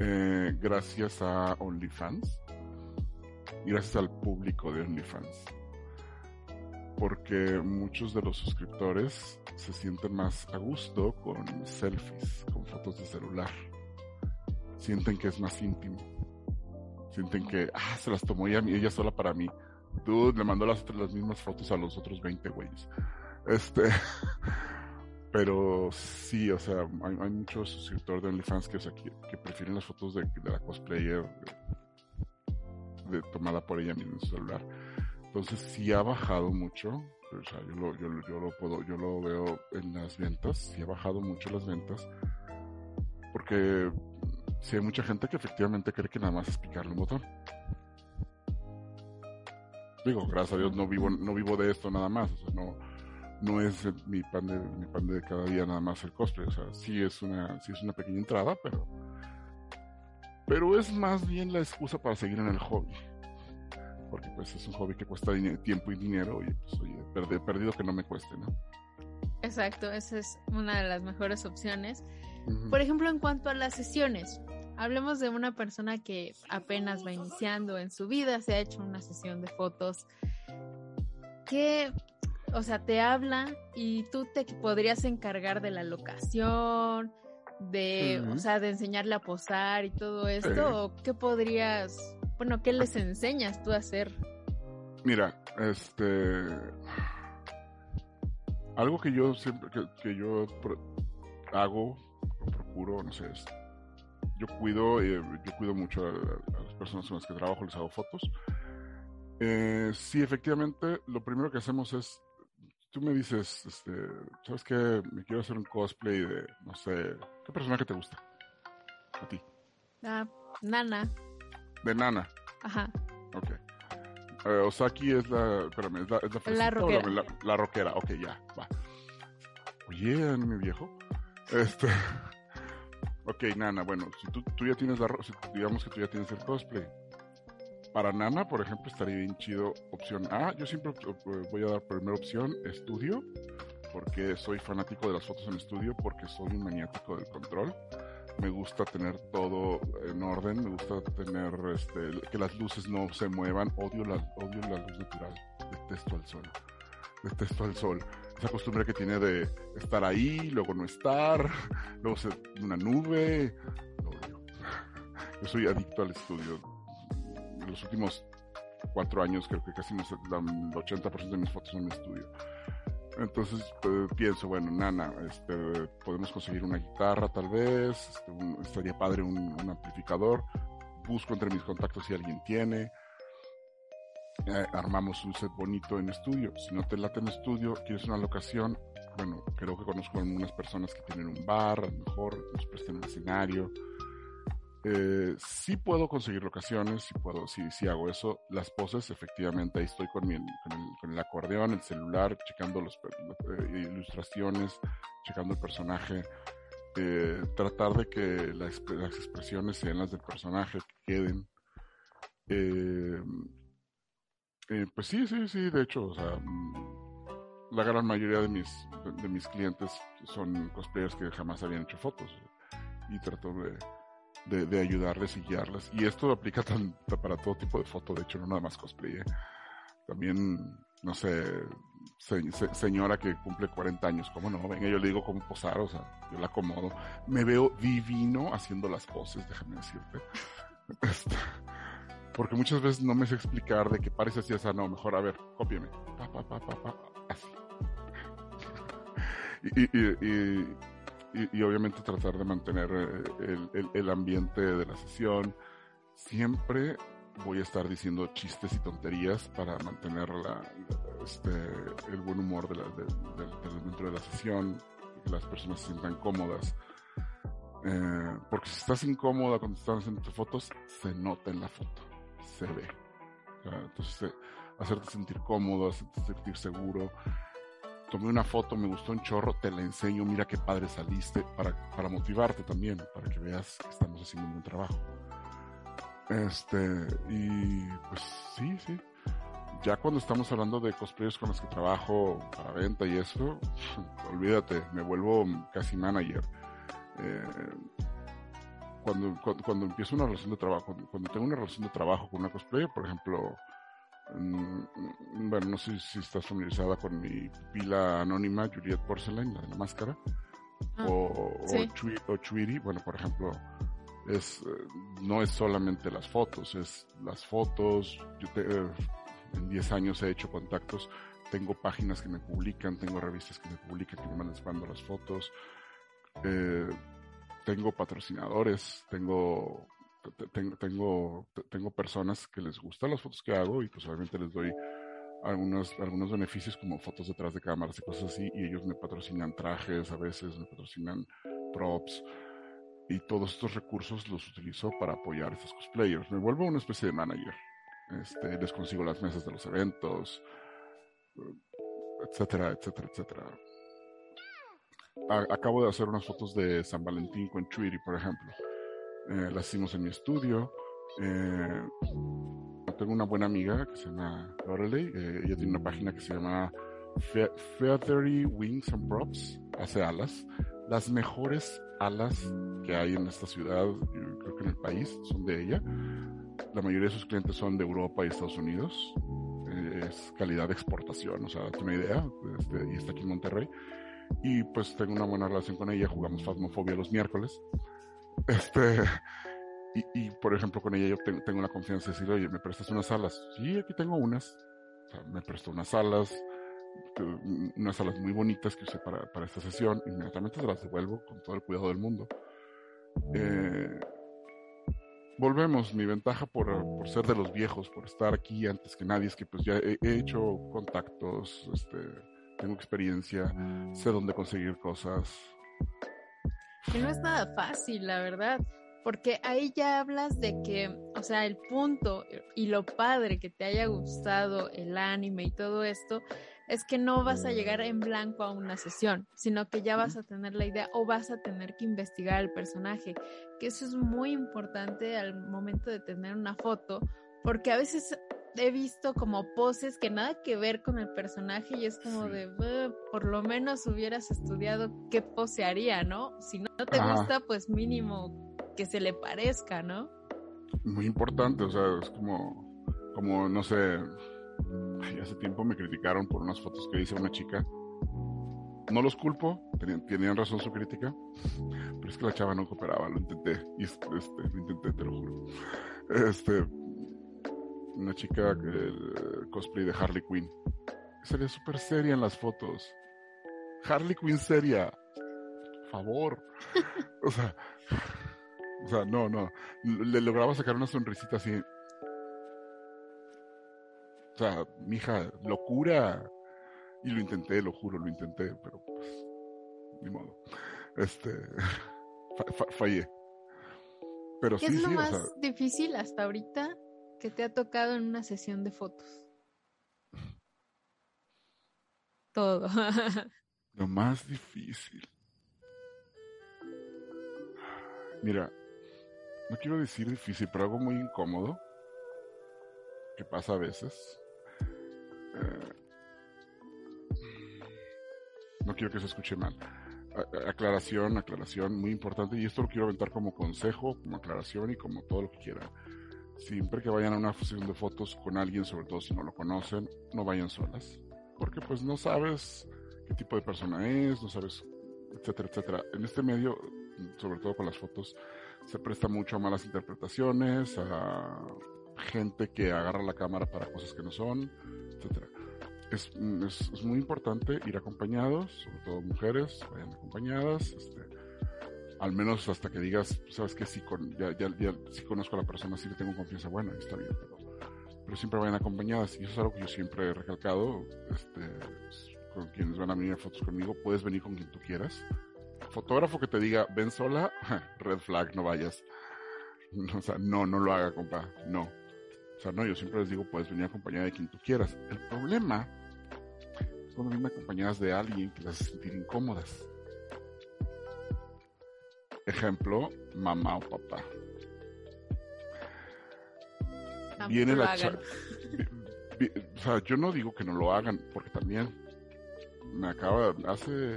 Eh, gracias a OnlyFans y gracias al público de OnlyFans. Porque muchos de los suscriptores se sienten más a gusto con selfies, con fotos de celular. Sienten que es más íntimo. Sienten que, ah, se las tomó ella, ella sola para mí Dude, le mandó las, las mismas fotos a los otros 20 güeyes. Este. Pero sí, o sea, hay, muchos suscriptores de OnlyFans que, que, prefieren las fotos de, la cosplayer de, tomada por ella misma en su celular. Entonces sí ha bajado mucho. O sea, yo lo, yo, yo lo puedo, yo lo veo en las ventas, sí ha bajado mucho las ventas. Porque sí hay mucha gente que efectivamente cree que nada más es picarle un botón. Digo, gracias a Dios no vivo, no vivo de esto nada más, o no, no es mi pan de, mi pan de cada día nada más el cosplay, o sea, sí es una, sí es una pequeña entrada, pero, pero es más bien la excusa para seguir en el hobby. Porque pues es un hobby que cuesta tiempo y dinero y pues oye, perdido que no me cueste, ¿no? Exacto, esa es una de las mejores opciones. Por ejemplo, en cuanto a las sesiones, hablemos de una persona que apenas va iniciando en su vida, se ha hecho una sesión de fotos, que, o sea, te habla y tú te podrías encargar de la locación, de, o sea, de enseñarle a posar y todo esto, o qué podrías, bueno, qué les enseñas tú a hacer? Mira, este, algo que yo siempre, que, yo hago, procuro, no sé, yo cuido, eh, yo cuido mucho a, las personas con las que trabajo, les hago fotos. Eh, sí, efectivamente, lo primero que hacemos es, tú me dices, este, ¿sabes qué? Me quiero hacer un cosplay de, no sé, ¿qué personaje te gusta? A ti. Ah, Nana. De Nana. Ajá. Ok. Eh, Osaki es la, espérame, es la, es la, la rockera. La, la, rockera, ok, ya, va. Oye, anime viejo. Este, Ok, Nana, bueno, si tú, tú ya tienes la digamos que tú ya tienes el cosplay. Para Nana, por ejemplo, estaría bien chido opción A. Yo siempre voy a dar primera opción, estudio, porque soy fanático de las fotos en estudio, porque soy un maniático del control. Me gusta tener todo en orden, me gusta tener este, que las luces no se muevan. Odio la, odio la luz natural, detesto al sol. Detesto al sol. Esa costumbre que tiene de estar ahí, luego no estar, luego ser una nube. Yo soy adicto al estudio. En los últimos cuatro años creo que casi el 80% de mis fotos son en estudio. Entonces pues, pienso, bueno, Nana, este, podemos conseguir una guitarra tal vez, este, estaría padre un, amplificador, busco entre mis contactos si alguien tiene, eh, armamos un set bonito en estudio. Si no te late en estudio, quieres una locación, bueno, creo que conozco algunas personas que tienen un bar, a lo mejor nos prestan un escenario, eh, sí puedo conseguir locaciones, sí puedo, sí, sí hago eso. Las poses, efectivamente, ahí estoy con, mi, con, el, acordeón, el celular, checando las eh, ilustraciones, checando el personaje. Eh, tratar de que las expresiones sean las del personaje, que queden. Pues sí, sí, sí, de hecho, o sea, la gran mayoría de mis, de mis clientes son cosplayers que jamás habían hecho fotos y trato de de, ayudarles y guiarlas. Y esto aplica para todo tipo de foto, de hecho, no nada más cosplay. ¿eh? También, no sé, señora que cumple 40 años, ¿cómo no? Venga, yo le digo cómo posar, o sea, yo la acomodo. Me veo divino haciendo las poses, déjame decirte. Porque muchas veces no me sé explicar de qué parece así, o sea, no, mejor, a ver, cópiame. Pa, pa, pa, pa, así. y, y, obviamente tratar de mantener eh, el, ambiente de la sesión. Siempre voy a estar diciendo chistes y tonterías para mantener este, el buen humor de dentro de la sesión, que las personas se sientan cómodas. Eh, porque si estás incómoda cuando estás haciendo tus fotos, se nota en la foto, se ve. entonces, eh, hacerte sentir cómodo, hacerte sentir seguro, tomé una foto, me gustó un chorro, te la enseño, mira qué padre saliste, para, para motivarte también, para que veas que estamos haciendo un buen trabajo. Este, y pues sí, sí. Ya cuando estamos hablando de cosplayers con los que trabajo para venta y eso, olvídate, me vuelvo casi manager. Eh, cuando, cuando, empiezo una relación de trabajo, cuando, cuando, tengo una relación de trabajo con una cosplayer, por ejemplo, Mm, bueno, no sé si estás familiarizada con mi pila anónima, Juliet Porcelain, la de la máscara, ah, o, o, bueno, por ejemplo, es eh, no es solamente las fotos, es las fotos, yo eh, en 10 años he hecho contactos, tengo páginas que me publican, tengo revistas que me publican, que me mandan las fotos, eh, tengo patrocinadores, tengo tengo, tengo personas que les gustan las fotos que hago y pues obviamente les doy algunos, algunos beneficios como fotos detrás de cámaras y cosas así y ellos me patrocinan trajes, a veces me patrocinan props y todos estos recursos los utilizo para apoyar a estos cosplayers. Me vuelvo una especie de manager. Este, les consigo las mesas de los eventos, etcétera, etcétera, etcétera. Acabo de hacer unas fotos de San Valentín con Chuiri, por ejemplo eh, las hicimos en mi estudio. Eh, tengo una buena amiga que se llama Lorelei, eh, ella tiene una página que se llama Feathery Wings and Props, hace alas. Las mejores alas que hay en esta ciudad, creo que en el país, son de ella. La mayoría de sus clientes son de Europa y Estados Unidos. es calidad de exportación, o sea, date una idea, este, y está aquí en Monterrey. Y pues tengo una buena relación con ella, jugamos Phasmophobia los miércoles. Este, y, por ejemplo, con ella yo tengo, tengo confianza de decir, oye, ¿me prestas unas alas? Sí, aquí tengo unas. me prestó unas alas, unas alas muy bonitas que usé para, para esta sesión. Inmediatamente se las devuelvo con todo el cuidado del mundo. Eh, volvemos, mi ventaja por, por, ser de los viejos, por estar aquí antes que nadie, es que pues ya he hecho contactos, este, tengo experiencia, sé dónde conseguir cosas. Que no es nada fácil, la verdad, porque ahí ya hablas de que, o sea, el punto y lo padre que te haya gustado el anime y todo esto es que no vas a llegar en blanco a una sesión, sino que ya vas a tener la idea o vas a tener que investigar el personaje, que eso es muy importante al momento de tener una foto, porque a veces he visto como poses que nada que ver con el personaje y es como de, por lo menos hubieras estudiado qué pose haría, ¿no? Si no te gusta, pues mínimo que se le parezca, ¿no? Muy importante, o sea, es como, como, no sé, hace tiempo me criticaron por unas fotos que hice una chica No los culpo, tenían, razón su crítica, pero es que la chava no cooperaba, lo intenté, y este, lo intenté, te lo juro. Este, una chica, el cosplay de Harley Quinn, sería súper seria en las fotos. Harley Quinn seria, favor. o sea, o sea, no, no. Le lograba sacar una sonrisita así. O sea, mija, locura. Y lo intenté, lo juro, lo intenté, pero pues, ni modo. Este, fallé. Pero ¿Qué sí, es lo sí, más difícil hasta ahorita que te ha tocado en una sesión de fotos? Todo. lo más difícil. Mira, no quiero decir difícil, pero algo muy incómodo que pasa a veces. Eh, no quiero que se escuche mal. aclaración, aclaración, muy importante. Y esto lo quiero aventar como consejo, como aclaración y como todo lo que quiera. Siempre que vayan a una sesión de fotos con alguien, sobre todo si no lo conocen, no vayan solas. Porque pues no sabes qué tipo de persona es, no sabes, etcétera, etcétera. En este medio, sobre todo con las fotos, se presta mucho a malas interpretaciones, a gente que agarra la cámara para cosas que no son, etcétera. Es, es, muy importante ir acompañados, sobre todo mujeres, vayan acompañadas, este, al menos hasta que digas, sabes que sí, con, ya, ya, ya conozco a la persona, sí le tengo confianza, bueno, está bien, pero, pero, siempre vayan acompañadas, y eso es algo que yo siempre he recalcado, este, con quienes van a venir a fotos conmigo, puedes venir con quien tú quieras, fotógrafo que te diga, ven sola, red flag, no vayas. O sea, no, no lo haga, compa, no. O sea, no, yo siempre les digo, puedes venir acompañada de quien tú quieras. El problema es cuando vienen acompañadas de alguien que las hace sentir incómodas. Ejemplo, mamá o papá. Viene la chava. O sea, yo no digo que no lo hagan, porque también me acaba, hace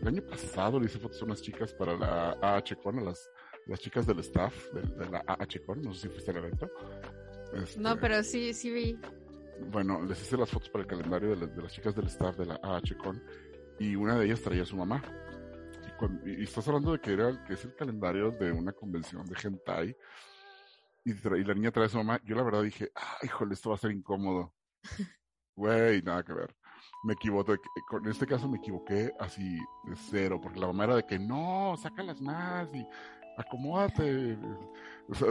el año pasado le hice fotos a unas chicas para la AHCon, a las, las chicas del staff de, la AHCon, no sé si fuiste al evento. Este, no, pero sí, sí vi. Bueno, les hice las fotos para el calendario de, las chicas del staff de la AHCon y una de ellas traía a su mamá. Y, estás hablando de que, era, que es el calendario de una convención de hentai y, y la niña trae a su mamá. Yo la verdad dije, ah, híjole, esto va a ser incómodo. Güey, nada que ver me equivoqué, en este caso me equivoqué así de cero, porque la mamá era de que no, sácalas más y acomódate. O sea,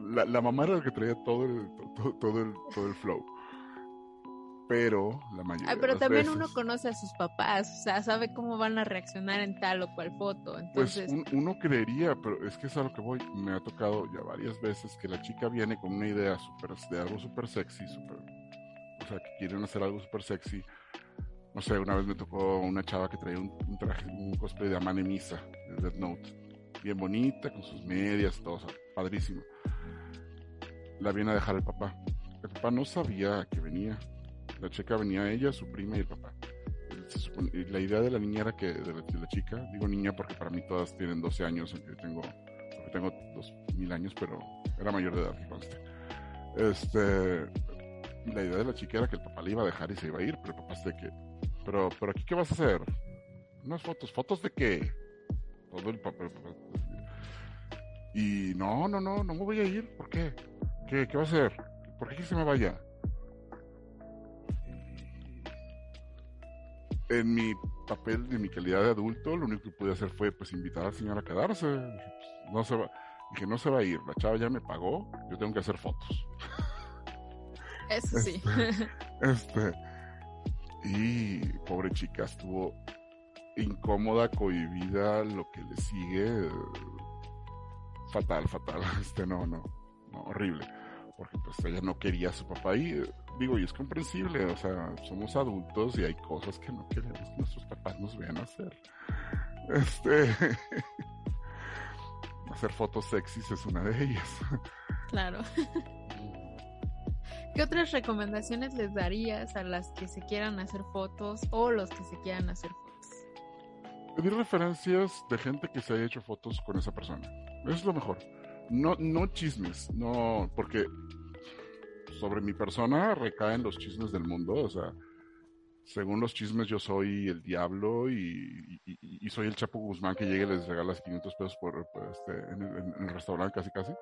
la, la mamá era la que traía todo el, todo, el, todo el flow. Pero la mayoría. pero también uno conoce a sus papás, o sea, sabe cómo van a reaccionar en tal o cual foto. Pues entonces... Pues uno creería, pero es que es a lo que voy. Me ha tocado ya varias veces que la chica viene con una idea super, de algo súper sexy, súper o sea, que quieren hacer algo súper sexy. No sé, una vez me tocó una chava que traía un, traje, un cosplay de Amane Misa, de Death Note. Bien bonita, con sus medias, todo, padrísimo. La viene a dejar el papá. El papá no sabía que venía. La chica venía ella, su prima y el papá. la idea de la niña era que, de la, chica, digo niña porque para mí todas tienen 12 años, aunque tengo, tengo 2000 años, pero era mayor de edad. Este, la idea de la chica era que el papá le iba a dejar y se iba a ir, pero el papá de que, pero, pero aquí qué vas a hacer? Unas fotos, fotos de qué? Todo el papá. Y no, no, no, no me voy a ir, ¿por qué? ¿Qué, qué va a hacer? ¿Por qué que se me vaya? En mi papel, de mi calidad de adulto, lo único que pude hacer fue pues invitar al señor a quedarse. Dije, pues, no se va, dije, no se va a ir, la chava ya me pagó, yo tengo que hacer fotos. Eso sí. Este, este, y pobre chica, estuvo incómoda, cohibida, lo que le sigue. Fatal, fatal. Este, no, no, no, horrible. Porque pues ella no quería a su papá y digo, y es comprensible, o sea, somos adultos y hay cosas que no queremos que nuestros papás nos vean hacer. Este, hacer fotos sexys es una de ellas. Claro. ¿Qué otras recomendaciones les darías a las que se quieran hacer fotos o los que se quieran hacer fotos? Pedir referencias de gente que se haya hecho fotos con esa persona. Eso es lo mejor. No, no chismes, no, porque sobre mi persona recaen los chismes del mundo, o sea, según los chismes, yo soy el diablo y, soy el Chapo Guzmán que llega y les regala 500 pesos por, este, en, el, restaurante, casi casi.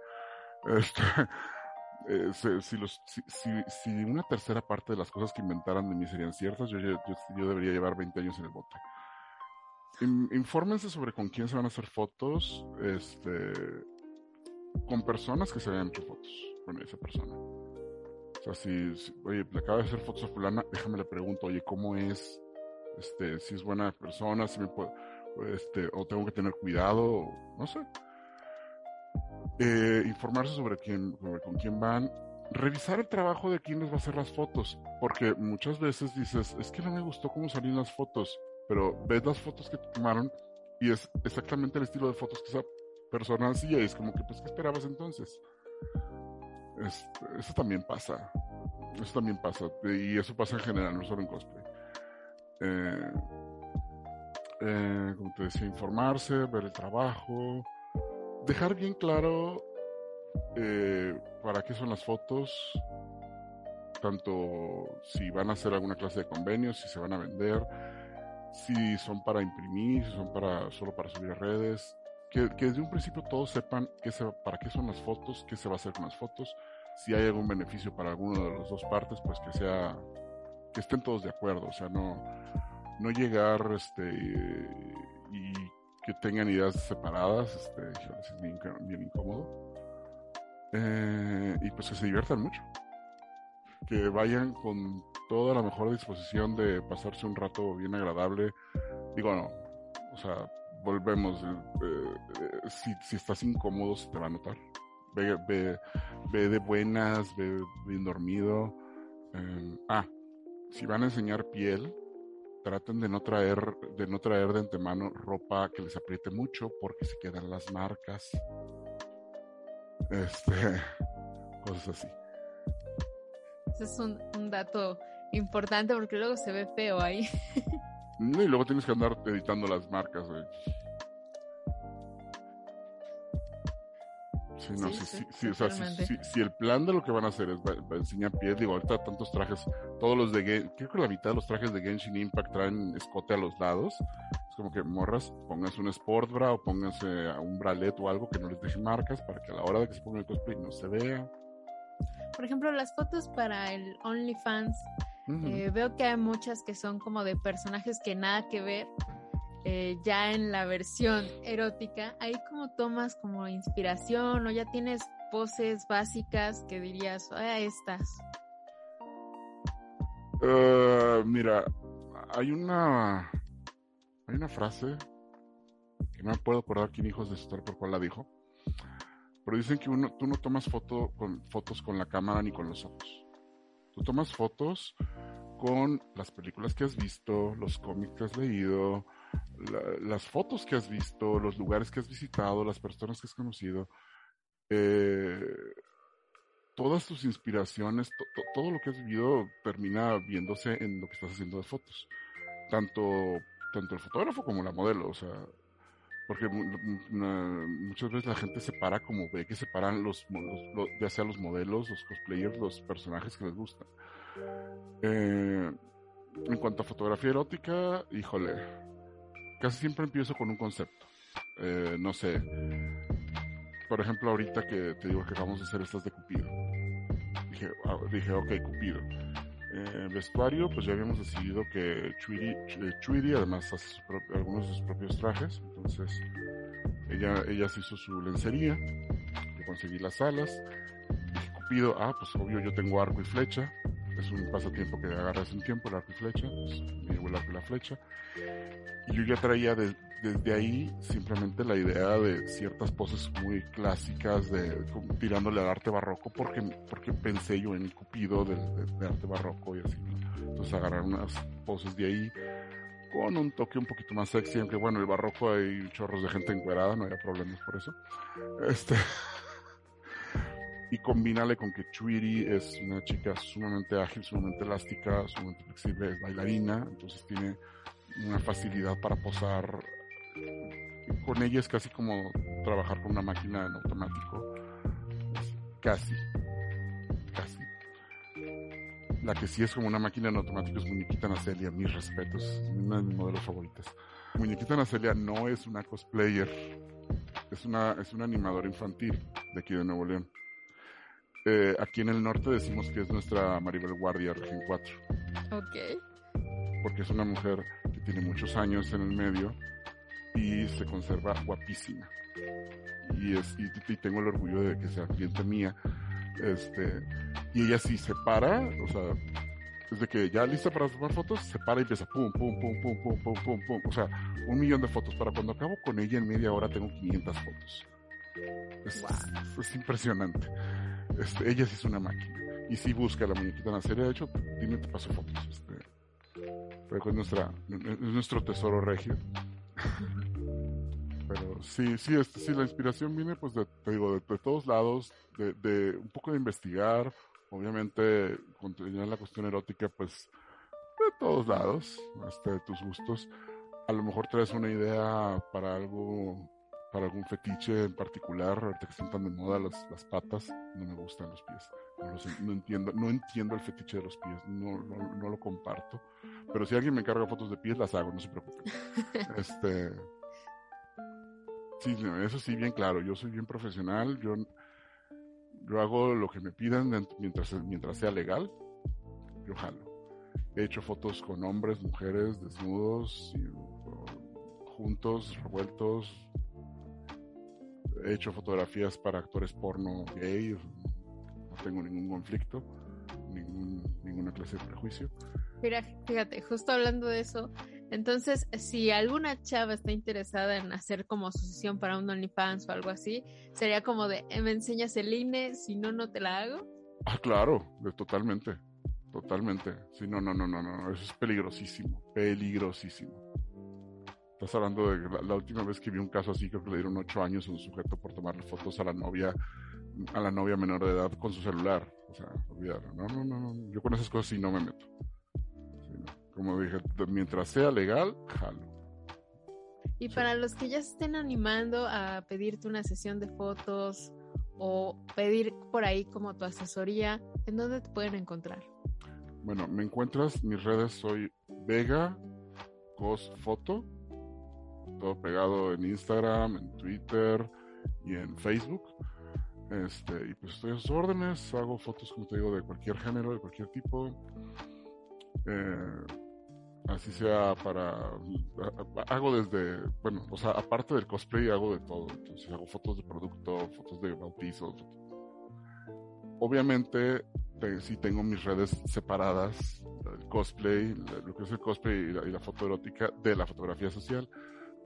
Este, eh, si, una tercera parte de las cosas que inventaran de mí serían ciertas, yo, yo, yo debería llevar 20 años en el bote. infórmense sobre con quién se van a hacer fotos, este, con personas que se hayan hecho fotos con esa persona. O sea, si, oye, le acaba de hacer fotos a fulana, déjame le pregunto, oye, ¿cómo es? Este, si es buena persona, si me puedo, este, o tengo que tener cuidado, no sé. Eh, informarse sobre quién, con quién van, revisar el trabajo de quién les va a hacer las fotos, porque muchas veces dices, es que no me gustó cómo salían las fotos, pero ves las fotos que tomaron y es exactamente el estilo de fotos que persona y es como que, pues, ¿qué esperabas entonces? eso también pasa. Eso también pasa. Y eso pasa en general, no solo en cosplay. Eh, eh, como te decía, informarse, ver el trabajo, dejar bien claro eh, para qué son las fotos, tanto si van a hacer alguna clase de convenio, si se van a vender, si son para imprimir, si son para solo para subir a redes, que, desde un principio todos sepan qué se, para qué son las fotos, qué se va a hacer con las fotos, si hay algún beneficio para alguna de las dos partes, pues que sea, que estén todos de acuerdo, o sea, no, no llegar este y que tengan ideas separadas, este, es bien, bien incómodo. Eh, y pues que se diviertan mucho. Que vayan con toda la mejor disposición de pasarse un rato bien agradable. Digo, no, o sea, volvemos. Eh, eh, si, si estás incómodo, se te va a notar ve, ve, ve de buenas, ve bien dormido. Eh, ah, si van a enseñar piel, traten de no traer, de no traer de antemano ropa que les apriete mucho porque se quedan las marcas. Este, cosas así. Ese es un dato importante porque luego se ve feo ahí. y luego tienes que andar editando las marcas, si, el plan de lo que van a hacer es enseñar pies, digo, ahorita tantos trajes, todos los de creo que la mitad de los trajes de Genshin Impact traen escote a los lados. Es como que morras, pónganse un sport bra o pónganse un bralet o algo que no les deje marcas para que a la hora de que se pongan el cosplay no se vea. Por ejemplo, las fotos para el OnlyFans, eh, veo que hay muchas que son como de personajes que nada que ver eh, ya en la versión erótica, ahí como tomas como inspiración o ya tienes poses básicas que dirías, a estas. Eh, mira, hay una hay una frase que no me puedo acordar quién hijos de Star por cuál la dijo, pero dicen que uno, tú no tomas foto con, fotos con la cámara ni con los ojos. Tú tomas fotos con las películas que has visto, los cómics que has leído, las fotos que has visto, los lugares que has visitado, las personas que has conocido, eh, todas tus inspiraciones, todo lo que has vivido termina viéndose en lo que estás haciendo de fotos. Tanto, tanto el fotógrafo como la modelo, o sea, porque muchas veces la gente separa como ve que separan los, ya sea los modelos, los cosplayers, los personajes que les gustan. Eh, en cuanto a fotografía erótica, híjole, casi siempre empiezo con un concepto. Eh, no sé, por ejemplo, ahorita que te digo que vamos a hacer estas de Cupido. Dije, ah, dije ok, Cupido. Eh, vestuario, pues ya habíamos decidido que Chuiri, además hace algunos de sus propios trajes. Entonces, ella, ella se hizo su lencería. Yo conseguí las alas. Dije, Cupido, ah, pues obvio, yo tengo arco y flecha es un pasatiempo que agarras un tiempo, el arco y flecha, pues, llevo el arco y la flecha. Y yo ya traía desde ahí simplemente la idea de ciertas poses muy clásicas, de tirándole al arte barroco, porque, porque pensé yo en Cupido del, arte barroco y así. Entonces agarrar unas poses de ahí con un toque un poquito más sexy, aunque bueno, el barroco hay chorros de gente encuerada, no había problemas por eso. Este y combínale con que Chuiri es una chica sumamente ágil, sumamente elástica, sumamente flexible, es bailarina, entonces tiene una facilidad para posar. Con ella es casi como trabajar con una máquina en automático. Casi. Casi. La que sí es como una máquina en automático es Muñequita Nacelia, mis respetos, una de mis modelos favoritas. Muñequita Nacelia no es una cosplayer, es una, es una animadora infantil de aquí de Nuevo León. Eh, aquí en el norte decimos que es nuestra Maribel Guardia, Región 4. Ok. Porque es una mujer que tiene muchos años en el medio y se conserva guapísima. Y, es, y, tengo el orgullo de que sea cliente mía. Este, y ella sí se para, o sea, desde que ya lista para tomar fotos, se para y empieza pum, pum, pum, pum, pum, pum, pum, pum. O sea, un millón de fotos. Para cuando acabo con ella en media hora tengo 500 fotos. Es, es impresionante. Este, ella sí es una máquina. Y sí busca la muñequita en la serie. De hecho, dime, te paso fotos. Este, es, nuestra, es nuestro tesoro regio. Pero sí, sí, este, sí, la inspiración viene, pues, de, te digo, de, todos lados, de, de, un poco de investigar, obviamente, continuar la cuestión erótica, pues, de todos lados, este, de tus gustos. A lo mejor traes una idea para algo para algún fetiche en particular, ahorita que están tan de moda las, las patas, no me gustan los pies. No, entiendo, no entiendo el fetiche de los pies, no, no, lo comparto. Pero si alguien me encarga fotos de pies, las hago, no se preocupen. este, sí, eso sí, bien claro, yo soy bien profesional, yo, yo hago lo que me pidan mientras, mientras sea legal, yo jalo. He hecho fotos con hombres, mujeres, desnudos, juntos, revueltos, he hecho fotografías para actores porno gay, no tengo ningún conflicto, ningún, ninguna clase de prejuicio. Mira, fíjate, justo hablando de eso, entonces, si alguna chava está interesada en hacer como su sesión para un OnlyFans o algo así, sería como de, eh, me enseñas el INE, si no, no te la hago. Ah, claro, totalmente, totalmente. Sí, no, no, no, no, no, eso es peligrosísimo, peligrosísimo. Estás hablando de la, última vez que vi un caso así, creo que le dieron ocho años a un sujeto por tomarle fotos a la novia, a la novia menor de edad con su celular. O sea, olvidarlo. No, no, no, no. Yo con esas cosas sí no me meto. Como dije, mientras sea legal, jalo. Y para los que ya se estén animando a pedirte una sesión de fotos o pedir por ahí como tu asesoría, ¿en dónde te pueden encontrar? Bueno, me encuentras, mis redes soy Vega Cos Foto todo pegado en Instagram, en Twitter y en Facebook. Este, y pues estoy a sus órdenes, hago fotos, como te digo, de cualquier género, de cualquier tipo. Eh, así sea para. Hago desde. Bueno, o sea, aparte del cosplay, hago de todo. Entonces, hago fotos de producto, fotos de bautizos. Obviamente, sí tengo mis redes separadas: el cosplay, lo que es el cosplay y la, y la foto erótica de la fotografía social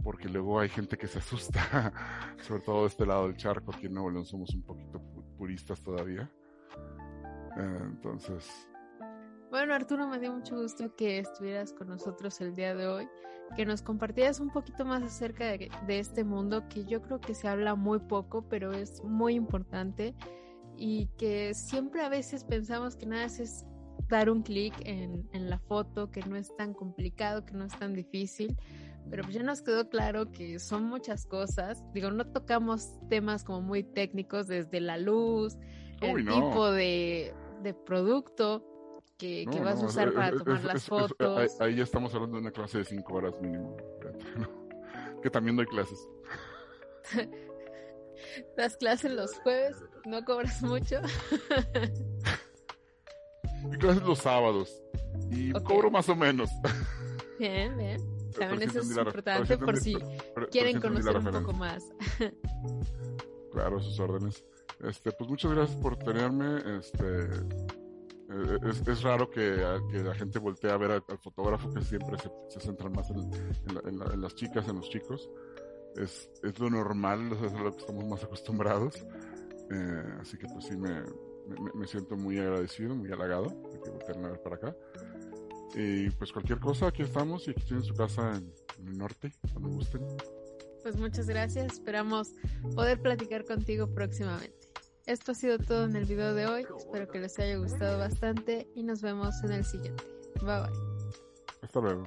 porque luego hay gente que se asusta, sobre todo de este lado del charco, aquí en Nuevo León somos un poquito puristas todavía. Eh, entonces... Bueno, Arturo, me dio mucho gusto que estuvieras con nosotros el día de hoy, que nos compartieras un poquito más acerca de, este mundo que yo creo que se habla muy poco, pero es muy importante y que siempre a veces pensamos que nada es dar un clic en, en la foto, que no es tan complicado, que no es tan difícil, pero pues ya nos quedó claro que son muchas cosas. Digo, no tocamos temas como muy técnicos desde la luz, el tipo de, producto que, vas a usar para tomar las fotos. ahí, ya estamos hablando de una clase de cinco horas mínimo. que también doy clases. Das clases los jueves, no cobras mucho. Mi clases los sábados y cobro más o menos. Bien, bien. También eso es importante por si quieren conocer un poco más. claro, sus órdenes. Este, pues muchas gracias por tenerme. Este, eh, es, raro que, la gente voltee a ver al, fotógrafo que siempre se, centra más en, las chicas, en los chicos. Es, es lo normal, es lo que estamos más acostumbrados. Eh, así que pues sí me, me, siento muy agradecido, muy halagado de que volteen a ver para acá. Y pues cualquier cosa, aquí estamos y aquí tienen su casa en, el norte, cuando gusten. Pues muchas gracias, esperamos poder platicar contigo próximamente. Esto ha sido todo en el video de hoy, espero que les haya gustado bastante y nos vemos en el siguiente. Bye bye. Hasta luego.